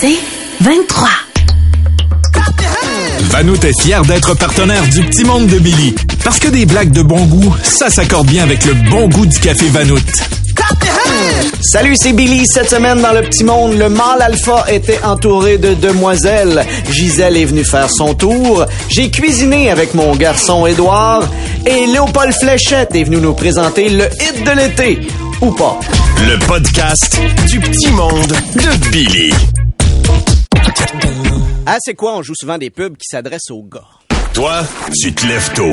C'est 23. Vanout est fier d'être partenaire du Petit Monde de Billy. Parce que des blagues de bon goût, ça s'accorde bien avec le bon goût du café Vanout. Salut, c'est Billy. Cette semaine, dans le petit monde, le mâle alpha était entouré de demoiselles. Gisèle est venue faire son tour. J'ai cuisiné avec mon garçon Édouard. Et Léopold Fléchette est venu nous présenter le hit de l'été. Ou pas. Le podcast du petit monde de Billy. Ah, c'est quoi? On joue souvent des pubs qui s'adressent aux gars. Toi, tu te lèves tôt.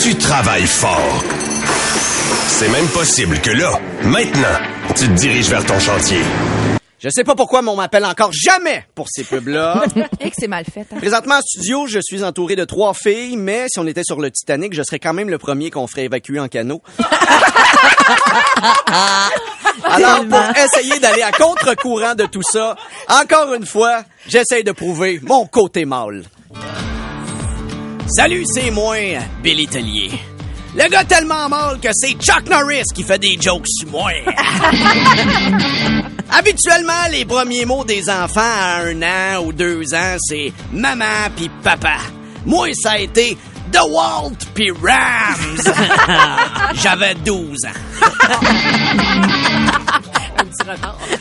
Tu travailles fort. C'est même possible que là, maintenant, tu te diriges vers ton chantier. Je sais pas pourquoi, mais on m'appelle encore jamais pour ces pubs-là. Et que c'est mal fait. hein. Présentement, en studio, je suis entouré de trois filles, mais si on était sur le Titanic, je serais quand même le premier qu'on ferait évacuer en canot. Alors, pour essayer d'aller à contre-courant de tout ça, encore une fois, j'essaye de prouver mon côté mâle. Salut, c'est moi, Billy Tellier. Le gars tellement mâle que c'est Chuck Norris qui fait des jokes sur moi. Habituellement, les premiers mots des enfants à un an ou deux ans, c'est maman puis papa. Moi, ça a été The Walt puis Rams. J'avais 12 ans.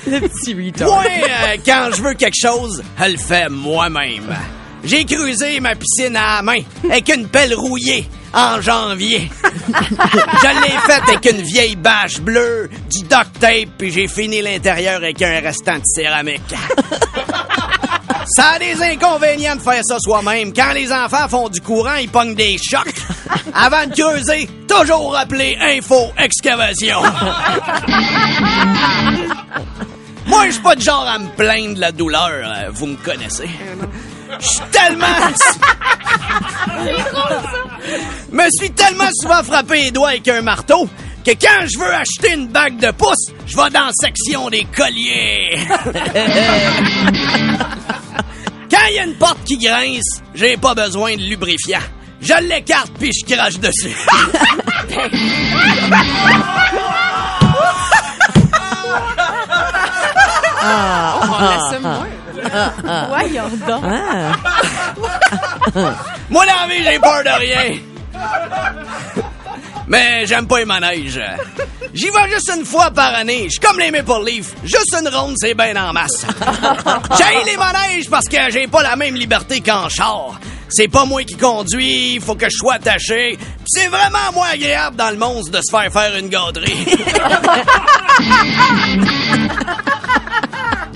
Le petit retard. Moi, euh, quand je veux quelque chose, je le fais moi-même. J'ai creusé ma piscine à la main avec une pelle rouillée en janvier. je l'ai faite avec une vieille bâche bleue, du duct tape, puis j'ai fini l'intérieur avec un restant de céramique. Ça a des inconvénients de faire ça soi-même. Quand les enfants font du courant, ils pognent des chocs. Avant de creuser, toujours rappeler Info Excavation. Moi, je suis pas de genre à me plaindre de la douleur. euh, Vous me connaissez. Je suis tellement... me suis tellement souvent frappé les doigts avec un marteau que quand je veux acheter une bague de pouce, je vais dans la section des colliers. Quand il y a une porte qui grince, j'ai pas besoin de lubrifiant. Je l'écarte puis je crache dessus. On l'assume moins. Voyons donc. Moi, dans la vie, j'ai peur de rien. Mais j'aime pas les manèges. J'y vais juste une fois par année. Je suis comme les Maple Leafs. Juste une ronde, c'est bien en masse. J'ai les manèges parce que j'ai pas la même liberté qu'en char. C'est pas moi qui conduis, il faut que je sois attaché. Puis c'est vraiment moins agréable dans le monstre de se faire faire une gâterie.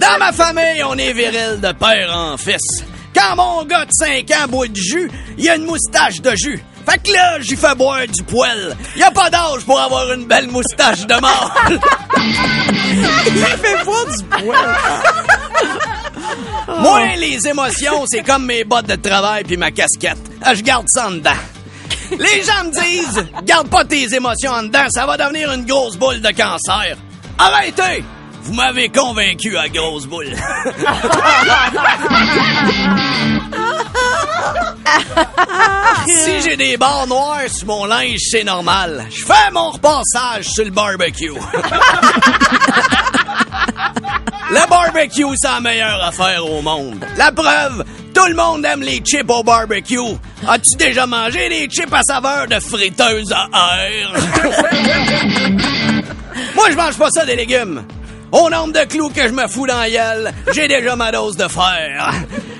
Dans ma famille, on est viril de père en fils. Quand mon gars de 5 ans boit du jus, il a une moustache de jus. Fait que là, j'y fais boire du poil. Y a pas d'âge pour avoir une belle moustache de mort. il fait boire du poil. Moi, les émotions, c'est comme mes bottes de travail puis ma casquette. Ah, Je garde ça en dedans. Les gens me disent, garde pas tes émotions en dedans, ça va devenir une grosse boule de cancer. Arrêtez! Vous m'avez convaincu à grosse boule. si j'ai des barres noires sur mon linge, c'est normal. Je fais mon repassage sur le barbecue. Le barbecue, c'est la meilleure affaire au monde. La preuve, tout le monde aime les chips au barbecue. As-tu déjà mangé des chips à saveur de friteuse à air? Moi, je mange pas ça des légumes. Au nombre de clous que je me fous dans la j'ai déjà ma dose de fer.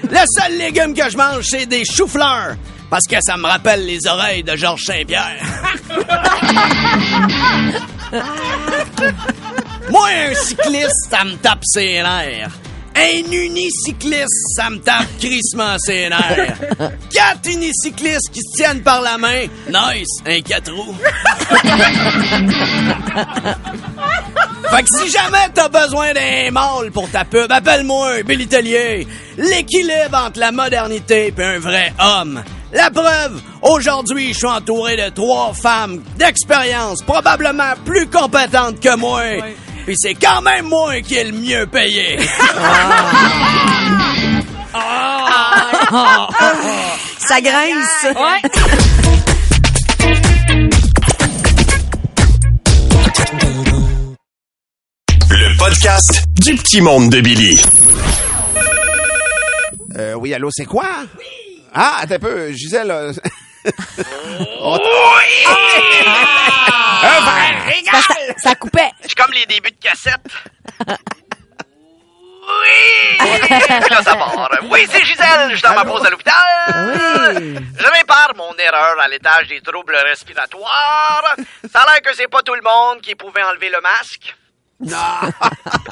Le seul légume que je mange, c'est des choux-fleurs. Parce que ça me rappelle les oreilles de Georges Saint-Pierre. Moi, un cycliste, ça me tape ses nerfs. Un unicycliste, ça me tape crissement ses. Quatre unicyclistes qui se tiennent par la main, nice, un quatre roues. Fait que si jamais t'as besoin d'un mâle pour ta pub, appelle-moi Billy Tellier. L'équilibre entre la modernité et un vrai homme. La preuve, aujourd'hui, je suis entouré de trois femmes d'expérience, probablement plus compétentes que moi. Puis c'est quand même moi qui est le mieux payé. Ça grince. Ouais. Le podcast du petit monde de Billy. Euh, oui, allô, c'est quoi? Ah, attends un peu, Gisèle. euh, on- Un verre égal! Ça, ça coupait. C'est comme les débuts de cassette. Oui! Là, ça part. Oui, c'est Gisèle, je suis dans ma pause à l'hôpital. Je répare mon erreur à l'étage des troubles respiratoires. Ça a l'air que c'est pas tout le monde qui pouvait enlever le masque.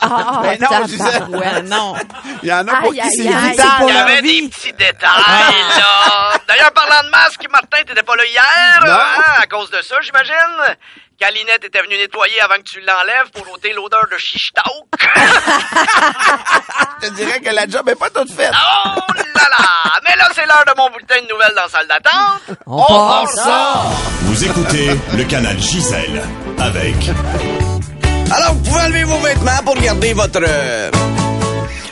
Ah, Ben non, tabarouette. Gisèle. non. Il y en a pour Aïe, qui c'est vital. Il y avait des petits détails, là. D'ailleurs, parlant de masque, Martin, t'étais pas là hier, Non. hein, à cause de ça, j'imagine. Calinette était venue nettoyer avant que tu l'enlèves pour ôter l'odeur de chichtaouk. Je te dirais que la job est pas toute faite. Oh là là! Mais là, c'est l'heure de mon bulletin de nouvelles dans la salle d'attente. On part ça. Vous écoutez le canal Gisèle avec Alors, vous pouvez enlever vos vêtements pour garder votre... euh,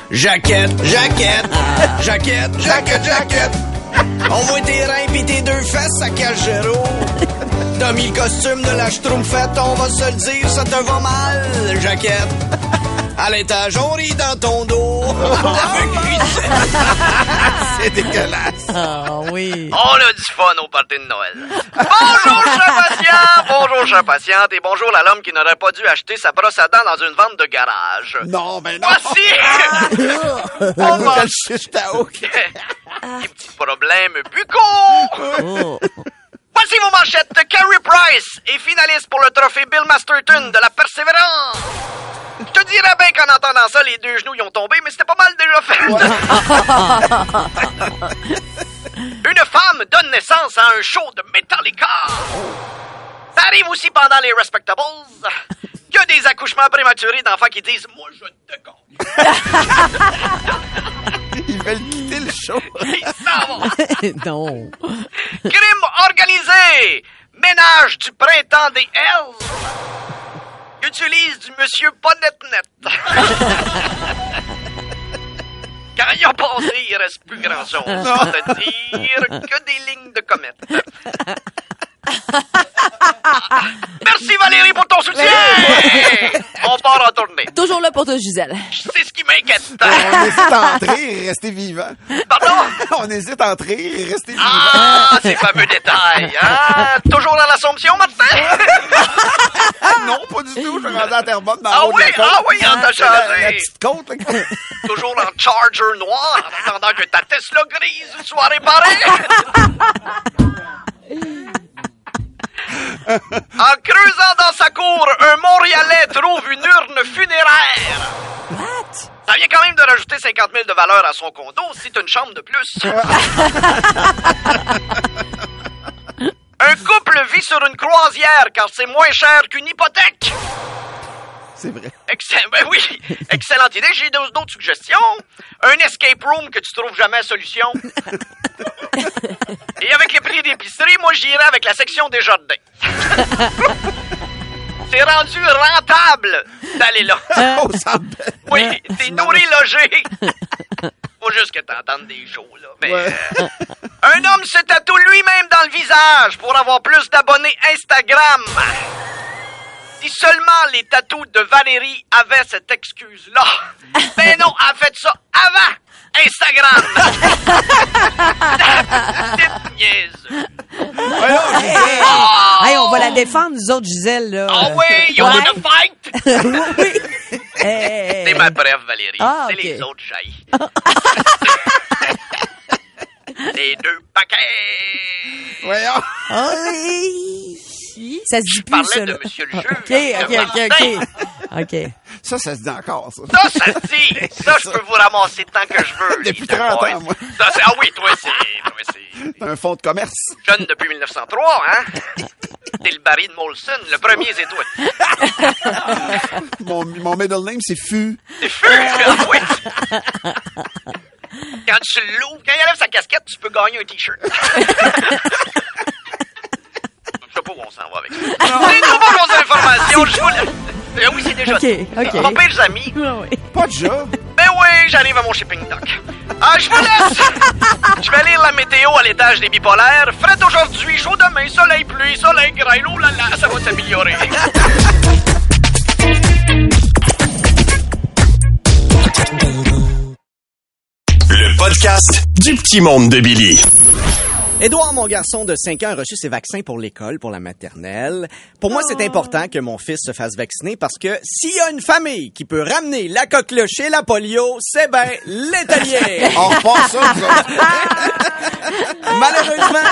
jaquette, jaquette, jaquette, jaquette, jaquette. On voit tes reins pis tes deux fesses à Cagero. T'as mis le costume de la schtroumpfette, on va se le dire, ça te va mal, jaquette. À l'étage, on rit dans ton dos. C'est dégueulasse. Ah oui. On a du fun au party de Noël. Bonjour, chers patients! Bonjour, chers patientes, et bonjour à l'homme qui n'aurait pas dû acheter sa brosse à dents dans une vente de garage. Non, ben non. Voici! On chichtaouk. Des petits problèmes buccaux! Oh. Voici vos manchettes. Carey Price est finaliste pour le trophée Bill Masterton de la Persévérance. Je te dirais bien qu'en entendant ça, les deux genoux y ont tombé, mais c'était pas mal déjà fait. Une femme donne naissance à un show de Metallica. Ça arrive aussi pendant les Respectables. Il y a des accouchements prématurés d'enfants qui disent « Moi, je te compte. Ils veulent quitter le show. » Ils s'en vont. non. Crime organisé! Ménage du printemps des Hells! Utilise du monsieur pas net-net. Quand il a passé, il reste plus grand-chose. C'est-à-dire que des lignes de comète. Merci Valérie pour ton soutien! On part en tournée. Toujours là pour toi, Gisèle. C'est ce qui m'inquiète. On hésite à entrer et rester vivant. Pardon? On hésite à entrer et rester vivant. Ah, ces fameux détails, hein? Toujours dans l'Assomption, Martin? Non, pas du tout. Je suis rendu à Terrebonne dans Ah de la oui, côte. ah oui, on t'a changé. La petite côte, là. Toujours en Charger noir, en attendant que ta Tesla grise soit réparée. En creusant dans sa cour, un Montréalais trouve une urne funéraire. What? Ça vient quand même de rajouter 50 000 de valeur à son condo. C'est une chambre de plus. un couple vit sur une croisière car c'est moins cher qu'une hypothèque. C'est vrai. Excellent. Ben oui, excellente idée. J'ai d'autres suggestions. Un escape room que tu trouves jamais solution. Et avec les prix d'épicerie, moi j'irais avec la section des jardins. C'est rendu rentable d'aller là. Au centre Bell. Oui, t'es nourri logé. Faut juste que t'entendes des shows, là. Mais, Ouais. euh, un homme se tatoue lui-même dans le visage pour avoir plus d'abonnés Instagram. Seulement les tatous de Valérie avaient cette excuse-là. Ben non, elle a fait ça avant Instagram. Petite niaise. Voyons, Hey, on va la défendre, nous autres, Gisèle, là. Ah oui, you Ouais. wanna fight? oui. Hey. C'est ma brève, Valérie. Ah, C'est ok. les autres jailles. les deux paquets. Voyons. Ah Ça se dit plus, parlais ça, de là. monsieur le juge. OK, OK, OK, OK. OK. Ça, ça se dit encore, ça. Ça, ça se dit. Ça, je peux vous ramasser tant que je veux. Depuis les deux 30 boys. ans, moi. Ça, c'est- ah oui, toi, c'est... Toi, c'est... T'as un fonds de commerce. Jeune depuis 1903, hein? T'es le Barry de Molson. Le premier, c'est toi. Mon, mon middle name, c'est Fu. C'est fou! Ah oui. Quand tu l'ouvres, quand il enlève sa casquette, tu peux gagner un T-shirt. Pas où on s'en va avec ça. C'est trop bonnes informations. Je vous le- Euh, oui, c'est déjà OK. OK. Mon pire amis. Pas de job. Ben oui, j'arrive à mon shipping dock. Ah, je vous laisse! Je vais lire la météo à l'étage des bipolaires. Fret aujourd'hui, chaud demain, soleil, pluie, soleil, grêle. Oh là là, ça va s'améliorer. le podcast du petit monde de Billy. Édouard, mon garçon de 5 ans, a reçu ses vaccins pour l'école, pour la maternelle. Pour moi, c'est important que mon fils se fasse vacciner parce que s'il y a une famille qui peut ramener la coqueluche et la polio, c'est ben l'italien. On repart ça, nous autres. Malheureusement,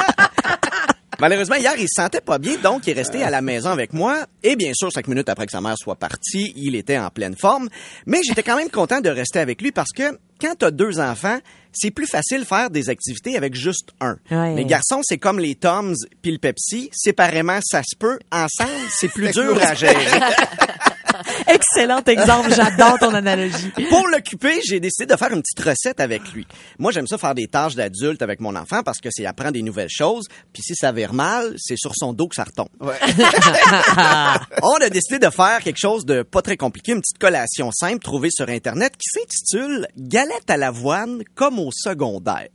Malheureusement, hier, il se sentait pas bien, donc il est resté à la maison avec moi. Et bien sûr, cinq minutes après que sa mère soit partie, il était en pleine forme. Mais j'étais quand même content de rester avec lui parce que quand t'as deux enfants, c'est plus facile faire des activités avec juste un. Ouais. Les garçons, c'est comme les Toms puis le Pepsi. Séparément, ça se peut. Ensemble, c'est plus dur à gérer. Excellent exemple. J'adore ton analogie. Pour l'occuper, j'ai décidé de faire une petite recette avec lui. Moi, j'aime ça faire des tâches d'adulte avec mon enfant parce que c'est apprendre des nouvelles choses. Puis si ça vire mal, c'est sur son dos que ça retombe. On a décidé de faire quelque chose de pas très compliqué, une petite collation simple trouvée sur Internet qui s'intitule Galette à l'avoine comme au secondaire.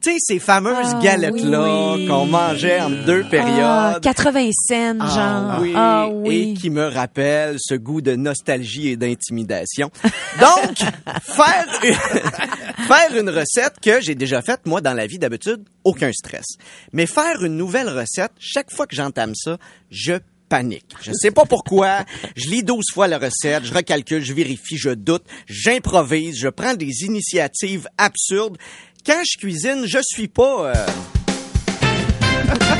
Tu sais, ces fameuses Ah, galettes-là oui. qu'on mangeait en deux Ah, période. 80 cents, Ah genre. oui, Ah et oui. qui me rappelle ce goût de nostalgie et d'intimidation. Donc, faire une, faire une recette que j'ai déjà faite, moi, dans la vie d'habitude, aucun stress. Mais faire une nouvelle recette, chaque fois que j'entame ça, je panique. Je sais pas pourquoi. Je lis 12 fois la recette, je recalcule, je vérifie, je doute, j'improvise, je prends des initiatives absurdes. Quand je cuisine, je suis pas... euh,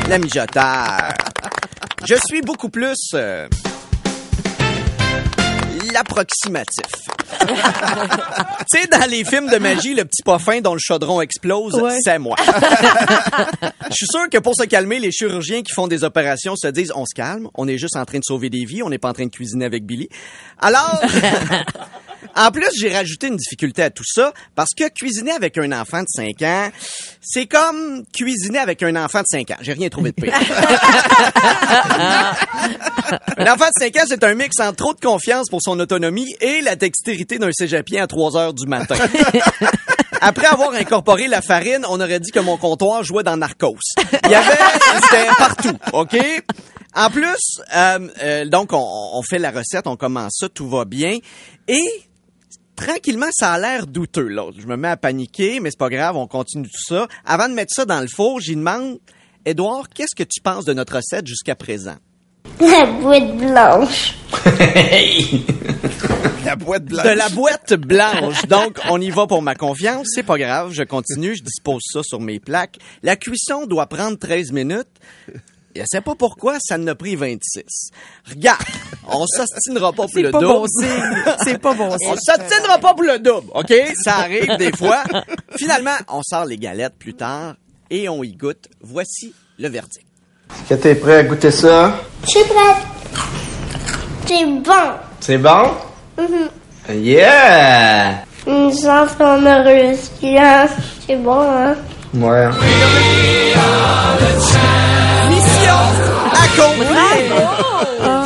la mijoteur. Je suis beaucoup plus euh, l'approximatif. tu sais, dans les films de magie, le petit poffin dont le chaudron explose, Ouais. c'est moi. Je suis sûr que pour se calmer, les chirurgiens qui font des opérations se disent on se calme, on est juste en train de sauver des vies, on n'est pas en train de cuisiner avec Billy. Alors, en plus, j'ai rajouté une difficulté à tout ça parce que cuisiner avec un enfant de 5 ans, c'est comme cuisiner avec un enfant de 5 ans. J'ai rien trouvé de pire. un enfant de 5 ans, c'est un mix entre trop de confiance pour son autonomie et la dextérité d'un cégepien à 3 heures du matin. Après avoir incorporé la farine, on aurait dit que mon comptoir jouait dans Narcos. Il y avait, c'était partout, OK? En plus, euh, euh, donc, on, on fait la recette, on commence ça, tout va bien. Et tranquillement, ça a l'air douteux, là. Je me mets à paniquer, mais c'est pas grave, on continue tout ça. Avant de mettre ça dans le four, j'y demande, Édouard, qu'est-ce que tu penses de notre recette jusqu'à présent? La boîte blanche. La boîte blanche. De la boîte blanche. Donc, on y va pour ma confiance. C'est pas grave. Je continue. Je dispose ça sur mes plaques. La cuisson doit prendre 13 minutes. Je sais pas pourquoi, ça en a pris 26. Regarde, on s'ostinera pas pour C'est le pas double. bon signe. C'est pas bon On signe. s'obstinera pas pour le double, OK? Ça arrive des fois. Finalement, on sort les galettes plus tard et on y goûte. Voici le verdict. Que t'es prêt à goûter ça? Je suis prête. C'est bon. C'est bon? Yeah! Une chance qu'on a réussi, hein. C'est bon, hein. Ouais.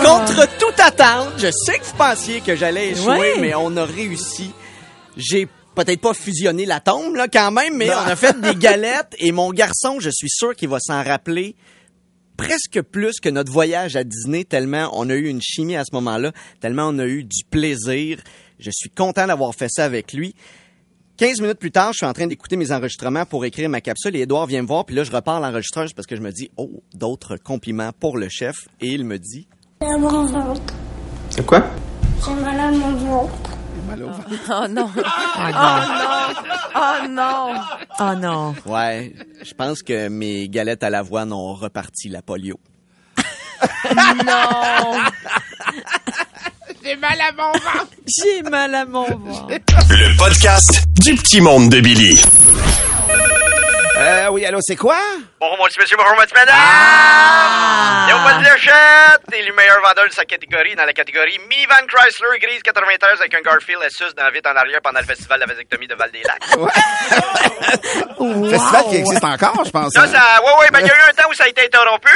Contre toute attente, je sais que vous pensiez que j'allais échouer, Ouais. mais on a réussi. J'ai peut-être pas fusionné la tombe, là, quand même, mais on a fait des galettes et mon garçon, je suis sûr qu'il va s'en rappeler presque plus que notre voyage à Disney, tellement on a eu une chimie à ce moment-là, tellement on a eu du plaisir. Je suis content d'avoir fait ça avec lui. 15 minutes plus tard, je suis en train d'écouter mes enregistrements pour écrire ma capsule et Edouard vient me voir, puis là, je repars l'enregistreuse parce que je me dis, oh, d'autres compliments pour le chef. Et il me dit, J'ai mon ventre. C'est quoi? J'ai mal à mon ventre. Oh non. Oh non. Oh non. ouais, je pense que mes galettes à l'avoine ont reparti la polio. Non. J'ai mal à mon ventre. Le podcast du petit monde de Billy. Oui, allô, c'est quoi? Bonjour, mon petit monsieur, bonjour, mon petit madame! Ah! Léo Paul Léchette est le meilleur vendeur de sa catégorie dans la catégorie Mi-Van Chrysler grise 93 avec un Garfield Asus dans la vitre en arrière pendant le festival de la vasectomie de Val-des-Lacs. Festival qui existe encore, je pense. Ça, hein? ça, ouais, ouais, ben, il y a eu un temps où ça a été interrompu.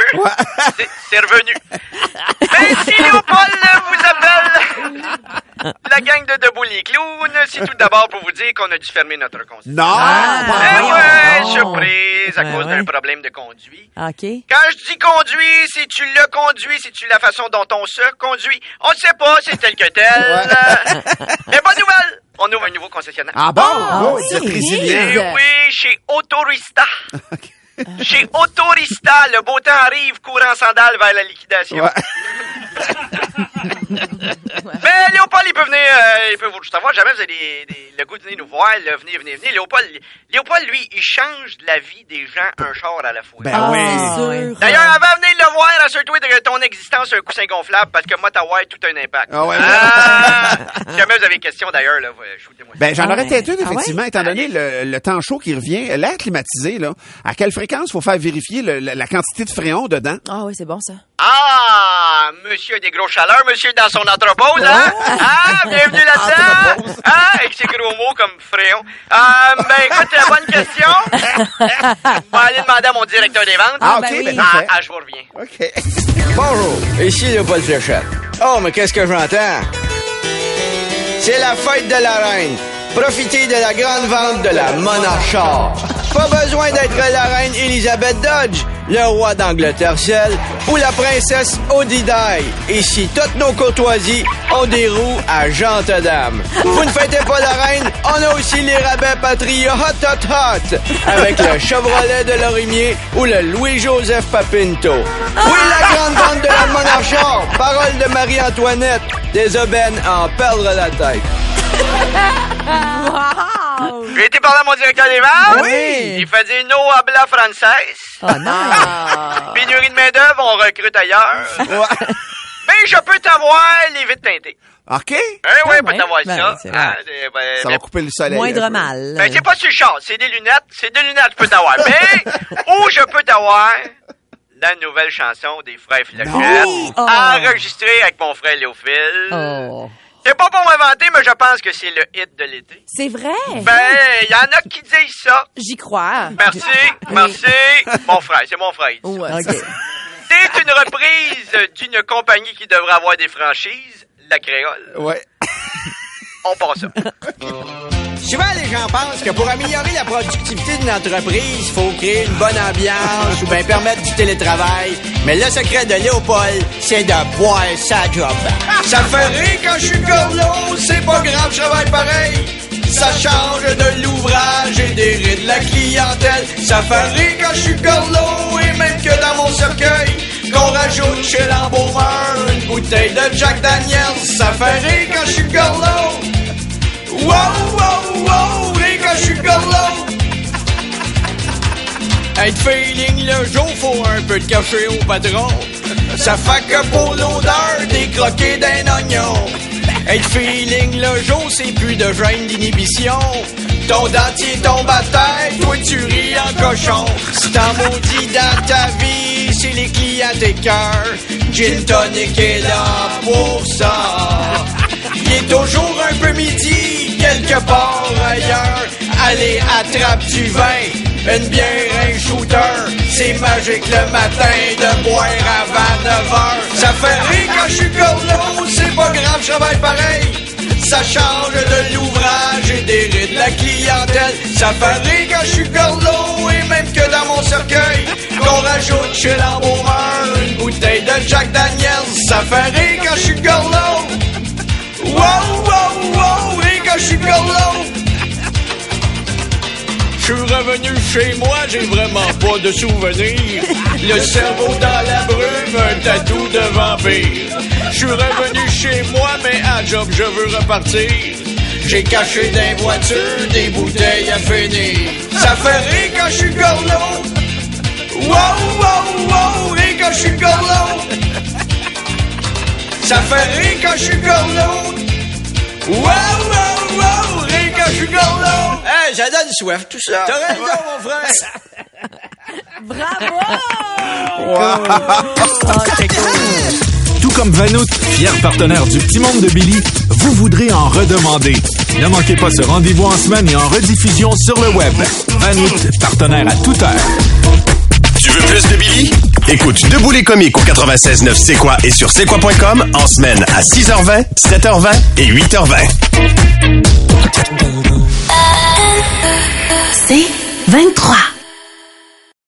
C'est- C'est revenu. Ben, si Léopold vous appelle, La gang de Debout les clowns, c'est tout d'abord pour vous dire qu'on a dû fermer notre concessionnaire. Non! Ah, Eh vrai. ouais, non. surprise, à Ben cause d'un problème de conduit. OK. Quand je dis conduit, si tu le conduis, si tu la façon dont on se conduit, on ne sait pas, c'est tel que tel. Mais bonne nouvelle, on ouvre un nouveau concessionnaire. Ah bon? Oh, résilient. Eh oui, chez Autorista. Chez Autorista, le beau temps arrive, court en sandales vers la liquidation. Ouais. Mais Léopold, il peut venir, euh, il peut vous savoir, jamais vous avez des- des- le goût de venir nous voir, là, venez, venez, venez. Léopold, Léopold, lui, il change la vie des gens un char à la fois. Ben Ah, oui. c'est sûr. D'ailleurs, avant de venir le voir, assure-toi de ton existence un coussin gonflable parce que moi, t'as ouais, tout un impact. Ah ouais. Ah! si jamais vous avez des questions d'ailleurs, là, ouais, shootez-moi. Ben, j'en Ah aurais ouais. peut-être une, Ah effectivement, étant donné le, le temps chaud qui revient. L'air climatisé, là, à quelle fréquence faut faire vérifier le- la, la quantité de fréon dedans? Ah oui, c'est bon, ça. Ah, monsieur a des gros chaleurs, monsieur dans son entrepose, hein? Ah, bienvenue là-dedans! Ah, avec ses gros mots comme fréon. Ah, ben écoute, euh, bonne question. Je vais aller demander à mon directeur des ventes. Ah, ok, ben oui. Ah, ah, je vous reviens. OK. Bonjour, ici Léopold Fléchette. Oh, mais qu'est-ce que j'entends? C'est la fête de la reine. Profitez de la grande vente de la Monarchard. Pas besoin d'être la reine Elisabeth Dodge, le roi d'Angleterre seul ou la princesse Odidaï. Ici, toutes nos courtoisies ont des roues à jante dame. Vous ne fêtez pas la reine, on a aussi les rabais Patria Hot Hot Hot avec le Chevrolet de Lorimier ou le Louis-Joseph Papinto. Oui, la grande vente de la Monarchard. Parole de Marie-Antoinette. Des aubaines à en perdre la tête. J'ai été parler à mon directeur des ventes. Oui. Il fait dire no habla française. Ah, non. Pénurie de main-d'œuvre, on recrute ailleurs. Mais je peux t'avoir les vitres teintées. OK? Eh oui, je peux ouais. t'avoir Ben, ça. c'est. Ah, ben, Ça mais- va couper le soleil. Moindre mal. Ben, c'est pas sur le c'est des lunettes. C'est des lunettes, je peux t'avoir. Mais, où je peux t'avoir la nouvelle chanson des frères Fléchette, Oui. Oh. enregistrée avec mon frère Léophile. Oh. C'est pas pour m'inventer, mais je pense que c'est le hit de l'été. C'est vrai? Ben, il y en a qui disent ça. J'y crois. Merci, merci. Mon frère, c'est mon frère. Ouais, OK. C'est une reprise d'une compagnie qui devrait avoir des franchises, la Créole. Ouais. On passe ça. Souvent, les gens pensent que pour améliorer la productivité d'une entreprise, il faut créer une bonne ambiance ou bien permettre du télétravail. Mais le secret de Léopold, c'est de boire sa job. Ça fait rire quand je suis gorlot, c'est pas grave, je travaille pareil. Ça change de l'ouvrage et des rides de la clientèle. Ça fait rire quand je suis gorlot et même que dans mon cercueil, qu'on rajoute chez l'embaumeur une bouteille de Jack Daniels. Ça fait rire quand je suis gorlot. Wow, wow, wow, rire quand je suis. Être feeling le jour, faut un peu de café au patron. Ça fait que pour l'odeur, des croquets d'un oignon. Être feeling le jour, c'est plus de gêne d'inhibition. Ton dentier tombe à terre, toi tu ris en cochon. C'est en maudit dans ta vie, c'est les clients tes cœurs. Gin Tonic est là pour ça. Il est toujours un peu midi, quelque part ailleurs. Allez, attrape du vin, une bière, un shooter. C'est magique le matin de boire avant 9 heures. Ça fait rire quand je suis gorlot, c'est pas grave, je travaille pareil. Ça change de l'ouvrage et des rides de la clientèle. Ça fait rire quand je suis gorlot et même que dans mon cercueil, qu'on rajoute chez l'embaumeur une bouteille de Jack Daniels. Ça fait rire quand je suis gorlot. Wow, je suis gorlot. Je suis revenu chez moi, j'ai vraiment pas de souvenirs. Le cerveau dans la brume, un tatou de vampire. Je suis revenu chez moi, mais à job, je veux repartir. J'ai caché dans les voitures des bouteilles à finir. Ça fait rire quand je suis gorlot. Wow, wow, wow, rire quand je suis. Ça fait rire quand je suis gorlot. Ça donne soif, tout ça. T'as raison, mon frère. Tout comme Vanout, fier partenaire du Petit Monde de Billy, vous voudrez en redemander. Ne manquez pas ce rendez-vous en semaine et en rediffusion sur le web. Vanout, partenaire à toute heure. Tu veux plus de Billy? Écoute Debout les comiques au 96.9 C'est quoi et sur c'est quoi.com en semaine à 6h20, 7h20 et 8h20. C'est 23.